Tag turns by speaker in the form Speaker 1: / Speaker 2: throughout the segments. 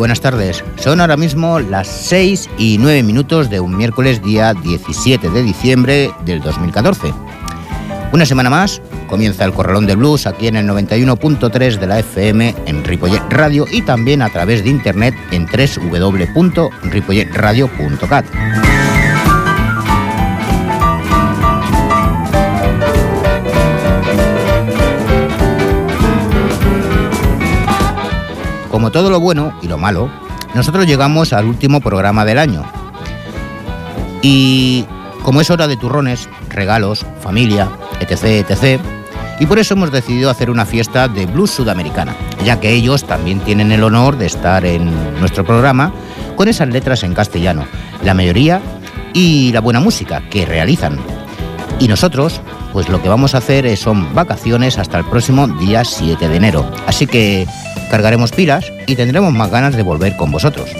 Speaker 1: Buenas tardes. Son ahora mismo las 6 y 9 minutos de un miércoles día 17 de diciembre del 2014. Una semana más comienza el Corralón de Blues aquí en el 91.3 de la FM en Ripollet Radio y también a través de internet en www.ripolletradio.cat. Todo lo bueno y lo malo, nosotros llegamos al último programa del año. Y como es hora de turrones, regalos, familia, etc., etc., y por eso hemos decidido hacer una fiesta de blues sudamericana, ya que ellos también tienen el honor de estar en nuestro programa con esas letras en castellano, la mayoría y la buena música que realizan. Y nosotros, pues lo que vamos a hacer son vacaciones hasta el próximo día 7 de enero. Así que cargaremos pilas y tendremos más ganas de volver con vosotros.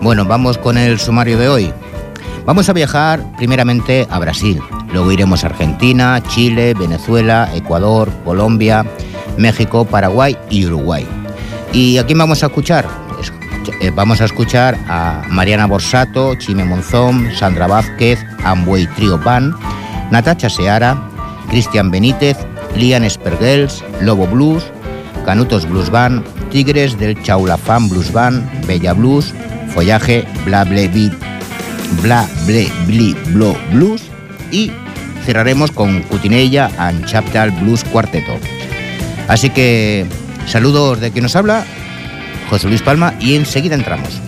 Speaker 1: Bueno, vamos con el sumario de hoy. Vamos a viajar primeramente a Brasil, luego iremos a Argentina, Chile, Venezuela, Ecuador, Colombia, México, Paraguay y Uruguay. ¿Y a quién vamos a escuchar? Eh, vamos a escuchar a Mariana Borsato, Chime Monzón, Sandra Vázquez, Amway Trio Band, Natacha Seara, Cristian Benítez, Lian Spergels, Lobo Blues, Canutos Blues Band, Tigres del Chaulafán Blues Band, Bella Blues, Follaje, Bla Ble Bla Ble Bli Blo Blues y cerraremos con Cutinella and Chaptal Blues Cuarteto. Así que saludos de quien nos habla José Luis Palma y enseguida entramos.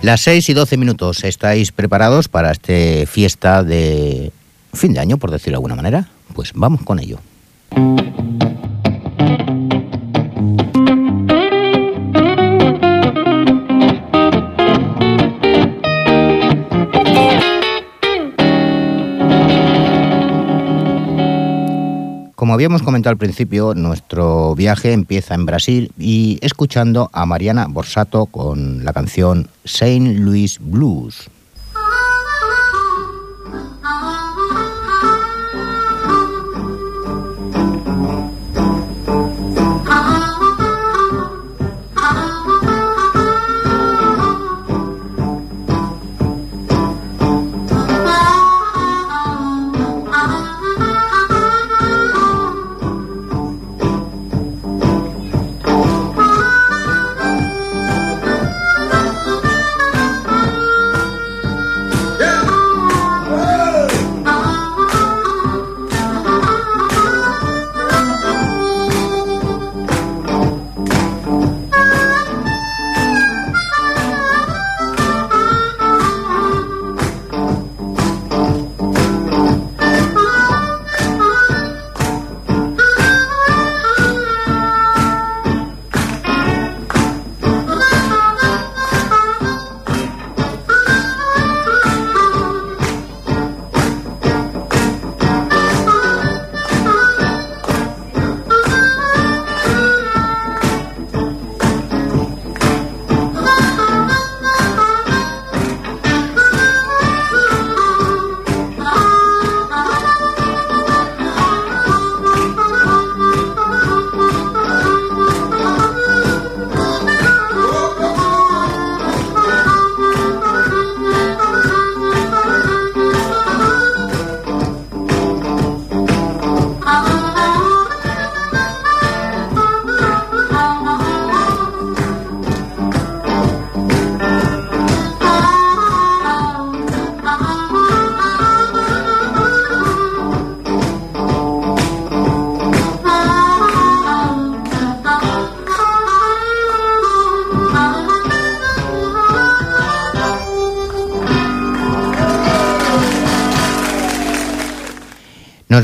Speaker 1: Las 6 y 12 minutos, ¿estáis preparados para esta fiesta de fin de año, por decirlo de alguna manera? Pues vamos con ello. Habíamos comentado al principio, nuestro viaje empieza en Brasil y escuchando a Mariana Borsato con la canción Saint Louis Blues.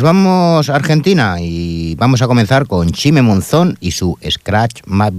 Speaker 1: Vamos a Argentina y vamos a comenzar con Chime Monzón y su Scratch My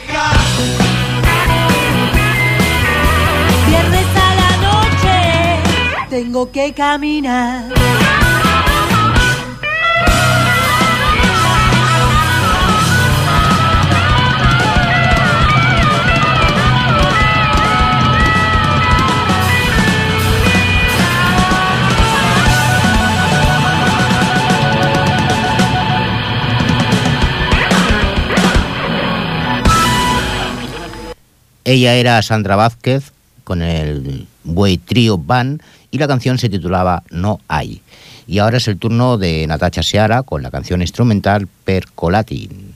Speaker 1: Bag.
Speaker 2: que camina.
Speaker 1: Ella era Sandra Vázquez con el Buey Trio Band y la canción se titulaba No hay. Y ahora es el turno de Natacha Seara con la canción instrumental Percolatin.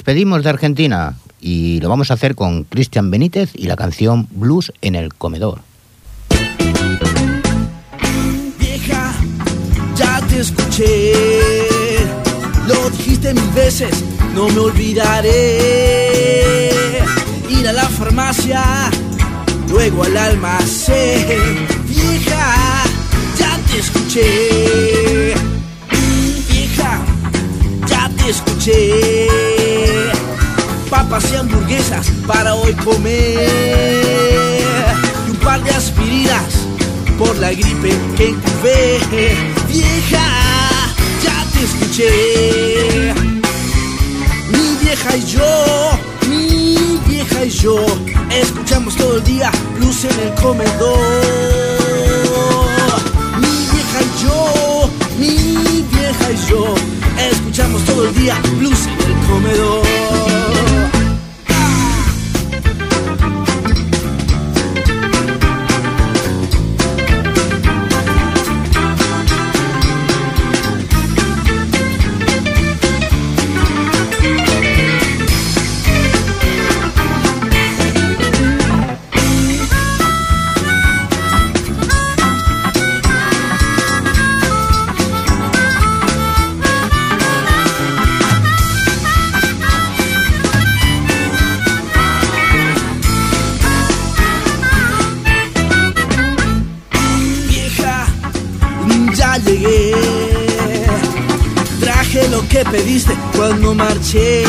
Speaker 1: Despedimos de Argentina y lo vamos a hacer con Cristian Benítez y la canción Blues en el comedor.
Speaker 3: Vieja, ya te escuché, lo dijiste mil veces, no me olvidaré. Ir a la farmacia, luego al almacén. Vieja, ya te escuché. Vieja, ya te escuché papas y hamburguesas para hoy comer. Y un par de aspirinas por la gripe que incubé. Vieja, ya te escuché. Mi vieja y yo, mi vieja y yo, escuchamos todo el día luz en el comedor. Mi vieja y yo, mi vieja y yo, escuchamos todo el día blues en el comedor. Cuando marché.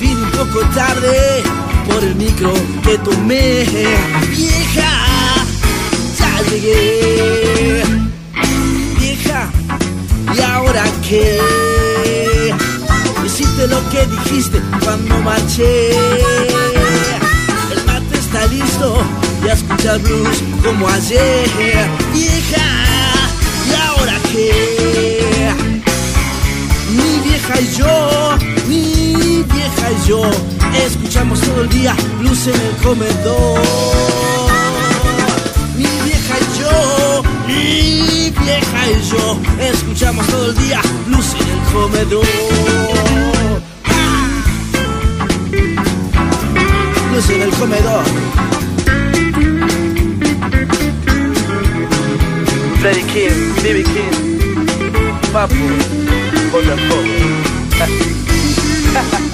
Speaker 3: Vine un poco tarde por el micro que tomé. Vieja, ya llegué. Vieja, ¿y ahora qué? Hiciste lo que dijiste cuando marché. El mate está listo y escuchar blues como ayer. Vieja y yo, mi vieja y yo, escuchamos todo el día luz en el comedor. Mi vieja y yo, mi vieja y yo, escuchamos todo el día luz en el comedor. Luz en el comedor. Freddy King, B.B. King, 么能否？哈哈。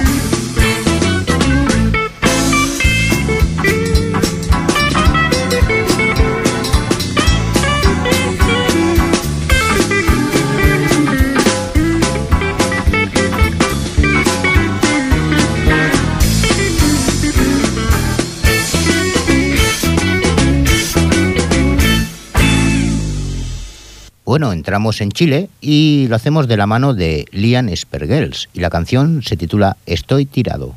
Speaker 1: Bueno, entramos en Chile y lo hacemos de la mano de Lian Spergels y la canción se titula Estoy tirado.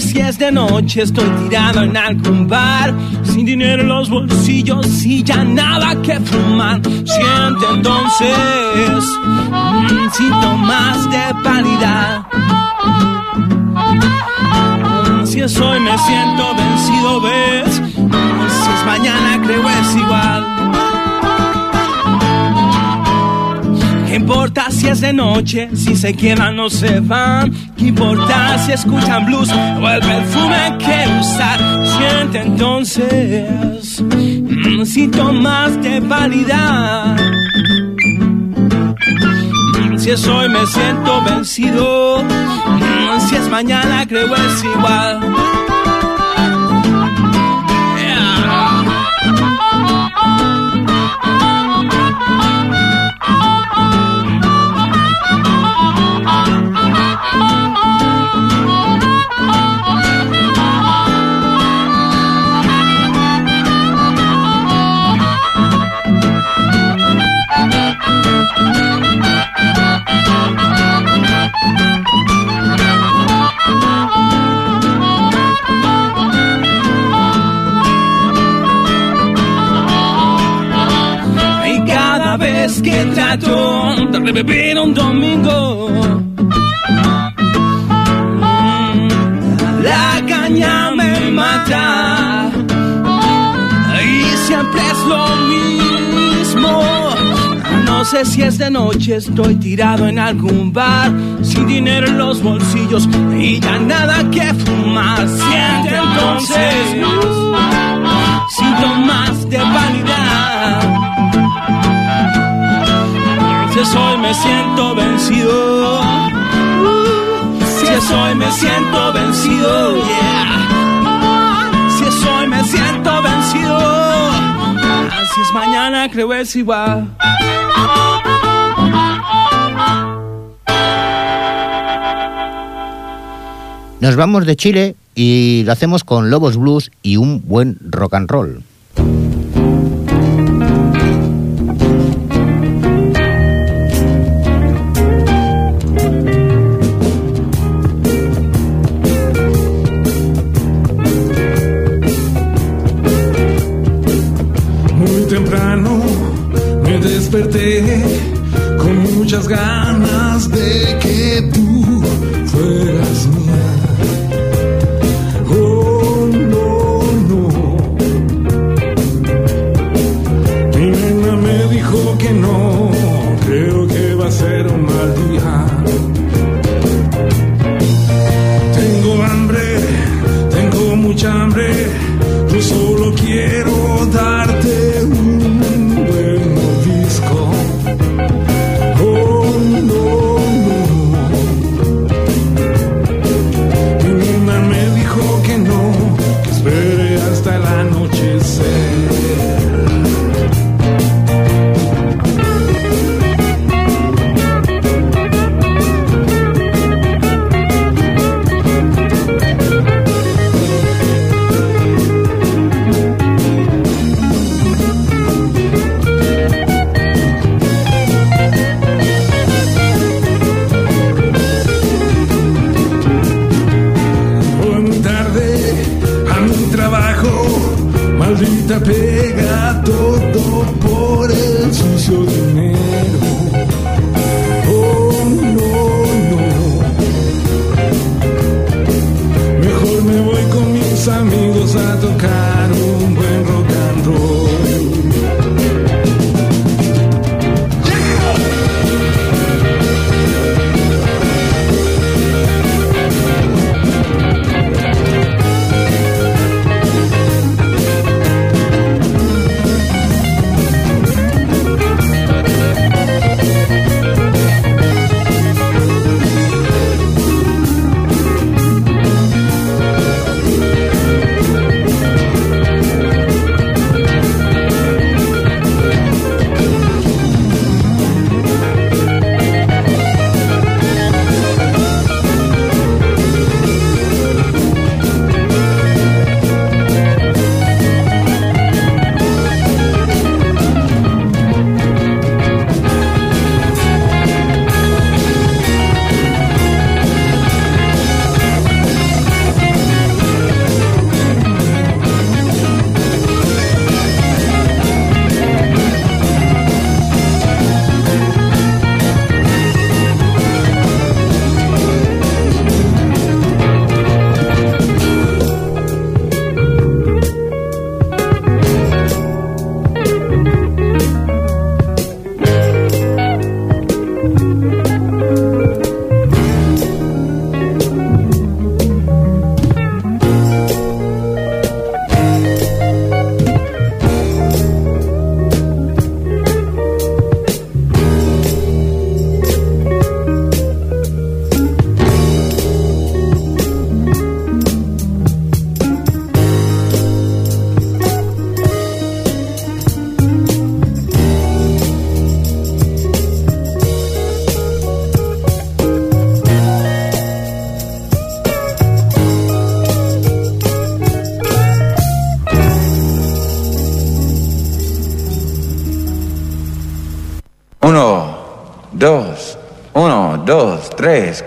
Speaker 4: Si es de noche, estoy tirado en algún bar, sin dinero en los bolsillos y ya nada que fumar. Siente entonces mm, síntomas de pálida. Si es hoy me siento vencido, ves. Si es mañana creo es igual. ¿Qué importa si es de noche? Si se quedan o se van. ¿Qué importa si escuchan blues o el perfume que usar? Siente entonces mm, síntomas de vanidad. Mm, si es hoy me siento vencido. Mm, si es mañana creo es igual. De revivir un domingo. Mm, La caña me mata y siempre es lo mismo. No sé si es de noche, estoy tirado en algún bar, sin dinero en los bolsillos y ya nada que fumar. Siente entonces síntomas de vanidad. Es hoy me siento vencido. Si es hoy me siento vencido. yeah. Si es hoy me siento vencido. Si es mañana creo es igual.
Speaker 1: Nos vamos de Chile y lo hacemos con Lobos Blues y un buen rock and roll.
Speaker 5: Con muchas ganas de que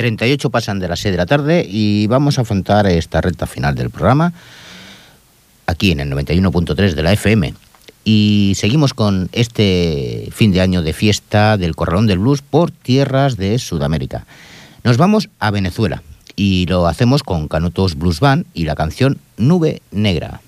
Speaker 6: ...38 pasan de las 6 de la tarde... ...y vamos a afrontar esta recta final del programa... ...aquí en el 91.3 de la FM... Y seguimos con este fin de año de fiesta del Corralón del Blues por tierras de Sudamérica. Nos vamos a Venezuela y lo hacemos con Canutos Blues Band y la canción Nube Negra.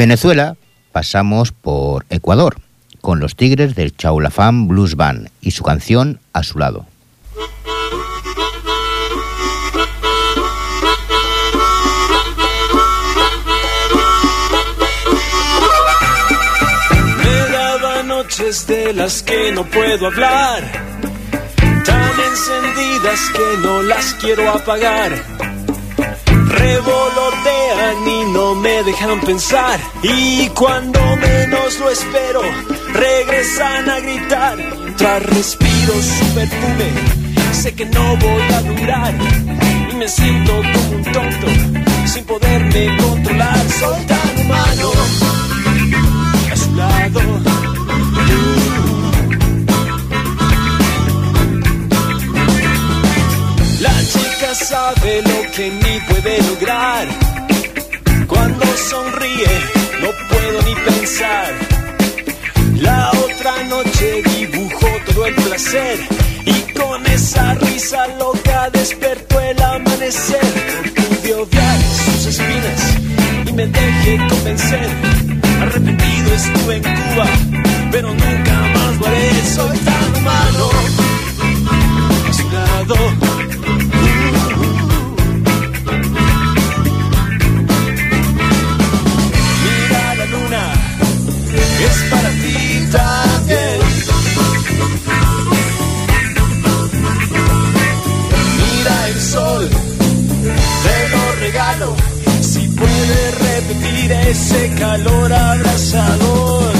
Speaker 6: Venezuela pasamos por Ecuador con los Tigres del Chaulafán Blues Band y su canción A su lado.
Speaker 7: Me daba noches de las que no puedo hablar, tan encendidas que no las quiero apagar. Revolotean y no me dejan pensar. Y cuando menos lo espero, regresan a gritar. Mientras respiro su perfume, sé que no voy a durar. Y me siento como un tonto, sin poderme controlar. Soy tan humano a su lado. La chica sabe lo que ni puede lograr. Cuando sonríe, besar. La otra noche dibujó todo el placer y con esa risa loca despertó el amanecer. No pude obviar sus espinas y me dejé convencer. Arrepentido estuve en Cuba, pero nunca más lo haré. Soy tan humano a su lado. Para ti también. Mira el sol, te lo regalo. Si puedes repetir ese calor abrasador.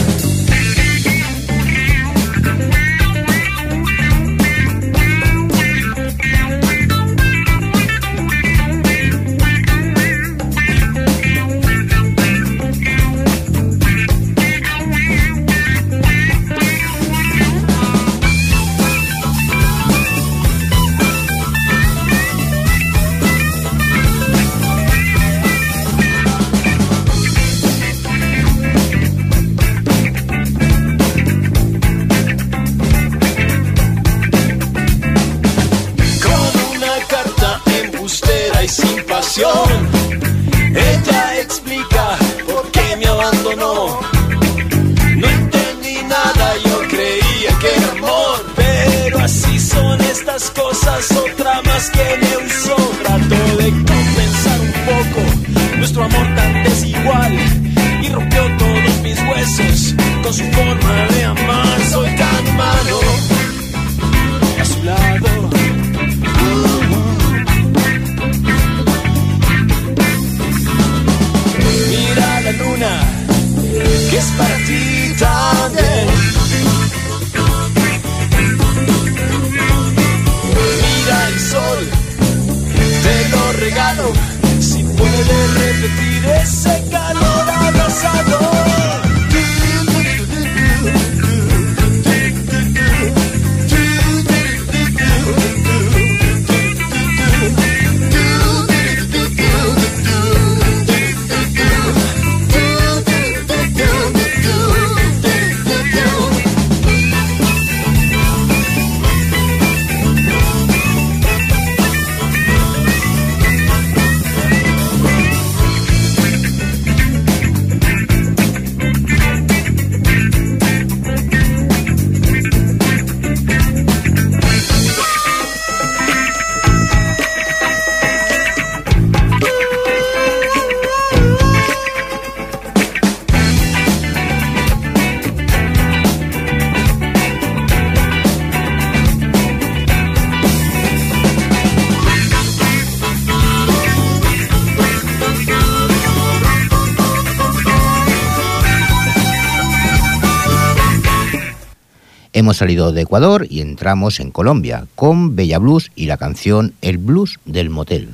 Speaker 1: Salido de Ecuador y entramos en Colombia con Bella Blues y la canción El Blues del Motel.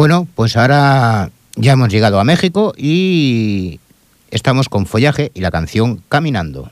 Speaker 8: Bueno, pues ahora ya hemos llegado a México y estamos con Follaje y la canción Caminando.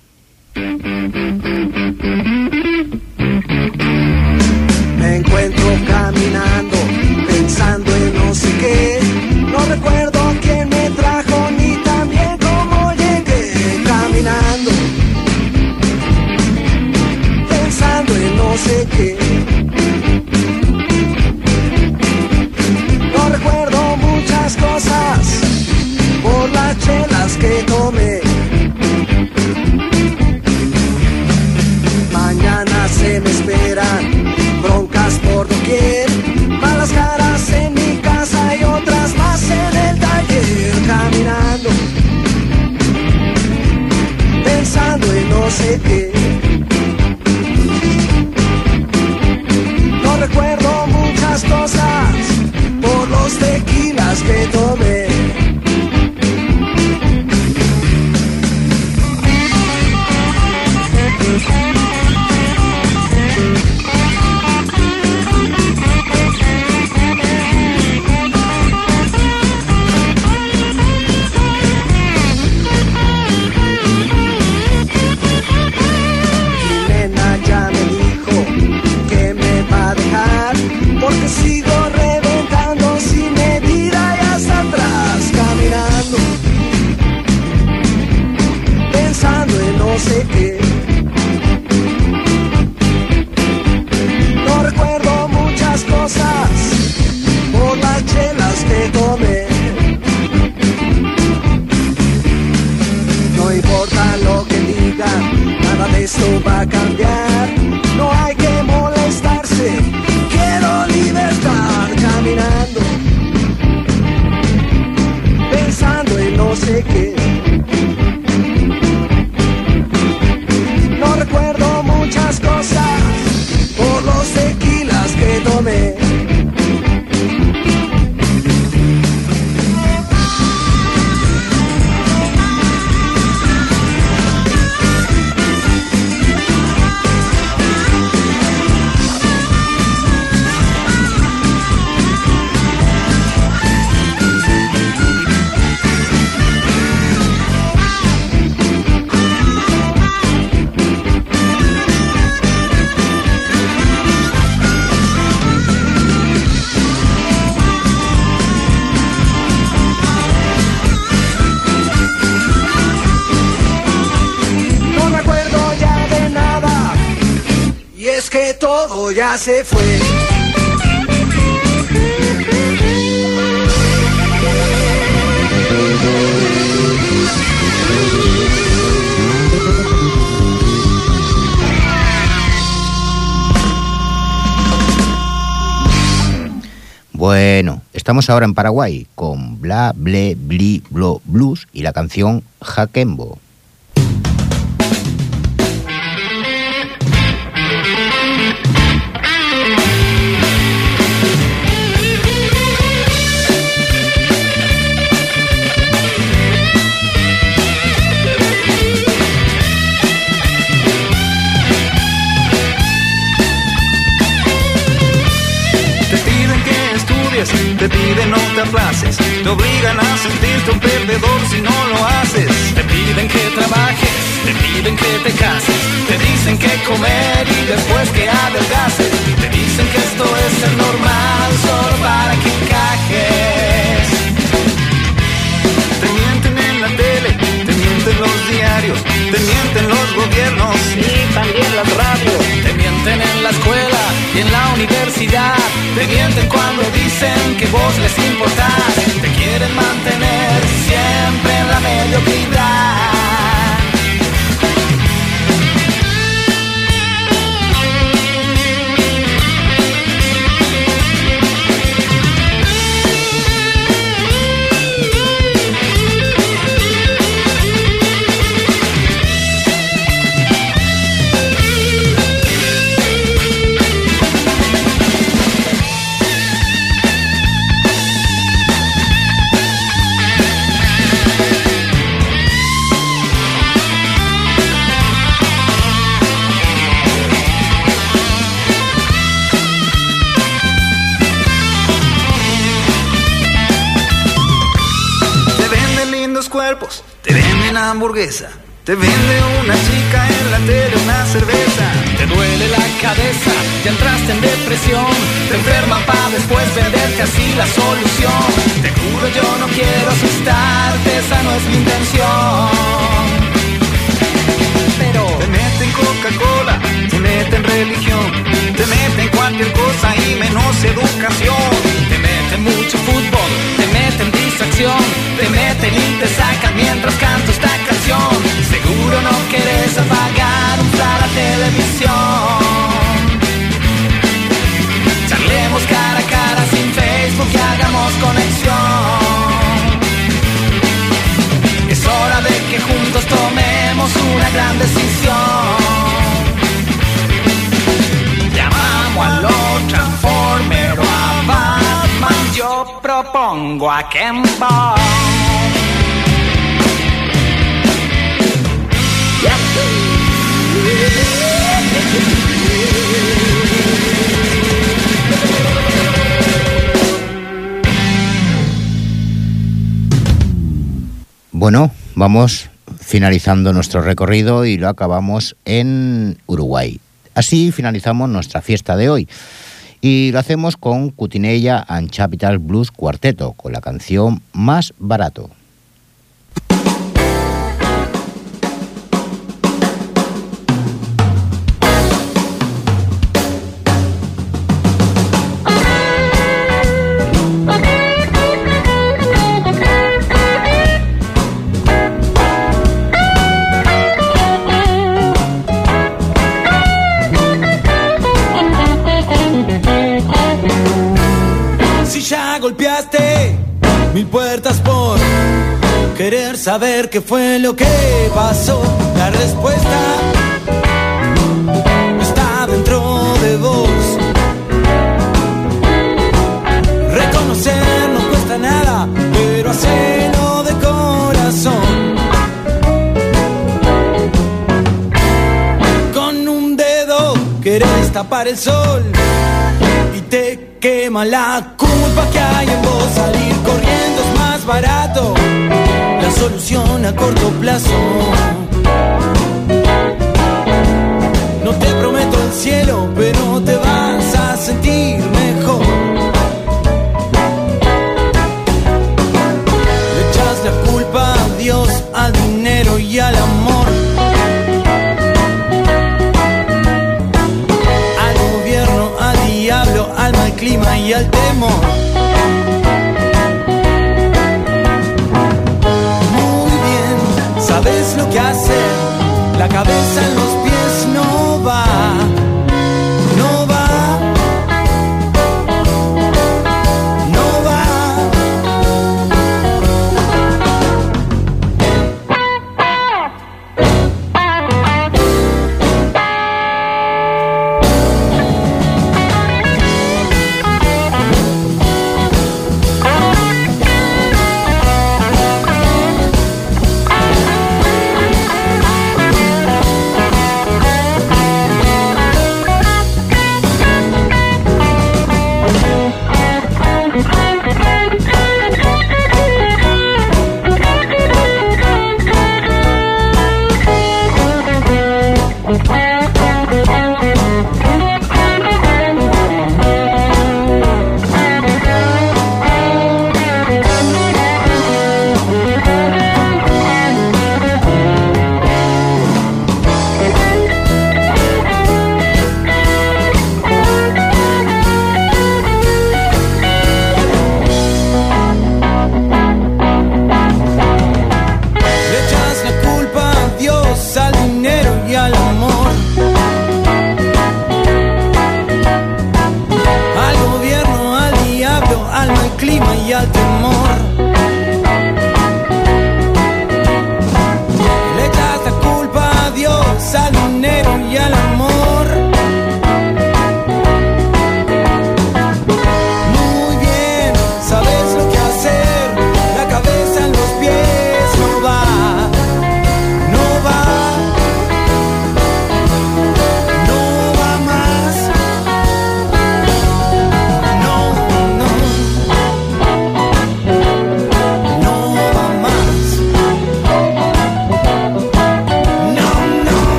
Speaker 8: Bueno, estamos ahora en Paraguay con Bla Ble Bli Blo Blues y la canción Jaquembo.
Speaker 9: Te piden no te aplaces, te obligan a sentirte un perdedor si no lo haces. Te piden que trabajes, te piden que te cases, te dicen que comer y después que adelgaces. Te dicen que esto es el normal solo para que encajes. Te mienten en la tele, te mienten los diarios, te mienten los gobiernos y también las radios. Te mienten en la escuela en la universidad. Te mienten cuando dicen que vos les importás. Te quieren mantener siempre en la mediocridad.
Speaker 10: Hamburguesa. Te vende una chica en la tele una cerveza.
Speaker 9: Te duele la cabeza, ya entraste en depresión. Te enferma para después venderte así la solución. Te juro yo no quiero asustarte, esa no es mi intención. Pero
Speaker 10: Te meten Coca-Cola, te meten religión, te meten cualquier cosa y menos educación.
Speaker 9: te meten mucho fútbol, te meten distracción, te meten y te sacan mientras canto Seguro no quieres apagar un la televisión. Charlemos cara a cara sin Facebook y hagamos conexión. Es hora de que juntos tomemos una gran decisión. Llamamos a los Transformers a. Yo propongo a Ken.
Speaker 1: Bueno, vamos finalizando nuestro recorrido y lo acabamos en Uruguay. Así finalizamos nuestra fiesta de hoy. Y lo hacemos con Cutinella and Capital Blues Cuarteto, con la canción Más Barato.
Speaker 4: Saber qué fue lo que pasó, la respuesta está dentro de vos. Reconocer no cuesta nada, pero hacerlo de corazón. Con un dedo querés tapar el sol y te quema la culpa que hay en vos. Salir corriendo es más barato, solución a corto plazo. No te prometo el cielo, pero te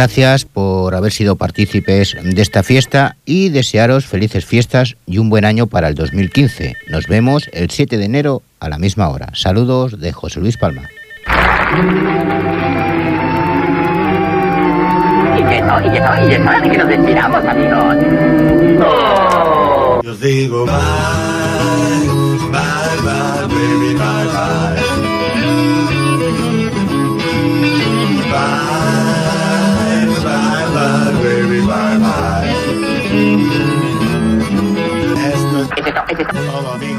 Speaker 1: Gracias por haber sido partícipes de esta fiesta y desearos felices fiestas y un buen año para el 2015. Nos vemos el 7 de enero a la misma hora. Saludos de José Luis Palma.
Speaker 11: Y que no, y que no, y es hora de que nos despidamos, amigos.
Speaker 12: Yo digo bye, bye, bye. Esto es todo, amigos.